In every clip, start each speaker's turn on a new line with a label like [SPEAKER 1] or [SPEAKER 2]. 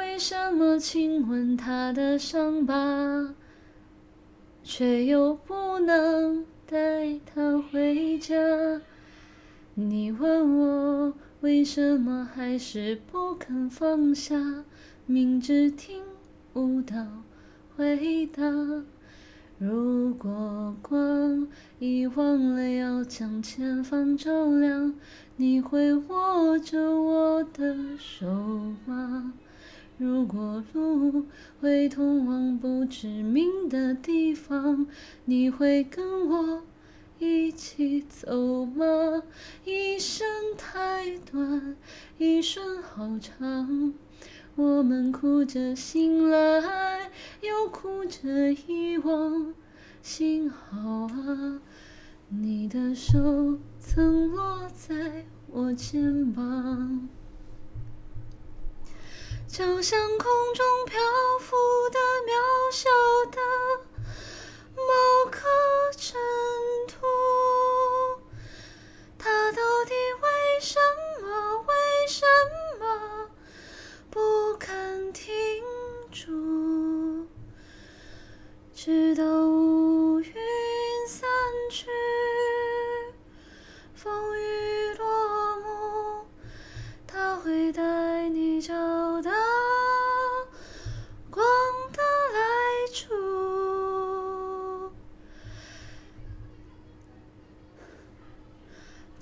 [SPEAKER 1] 为什么亲吻他的伤疤，却又不能带他回家？你问我为什么还是不肯放下，明知听不到回答。如果光已忘了要将前方照亮，你会握着我的手吗？如果路会通往不知名的地方，你会跟我？一起走吗？一生太短，一瞬好长。我们哭着醒来，又哭着遗忘。幸好啊，你的手曾落在我肩膀，就像空中漂浮的渺小的。某颗尘土，它到底为什么？为什么不肯停住？直到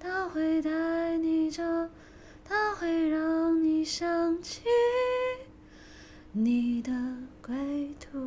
[SPEAKER 1] 他会带。你走，他会让你想起你的归途。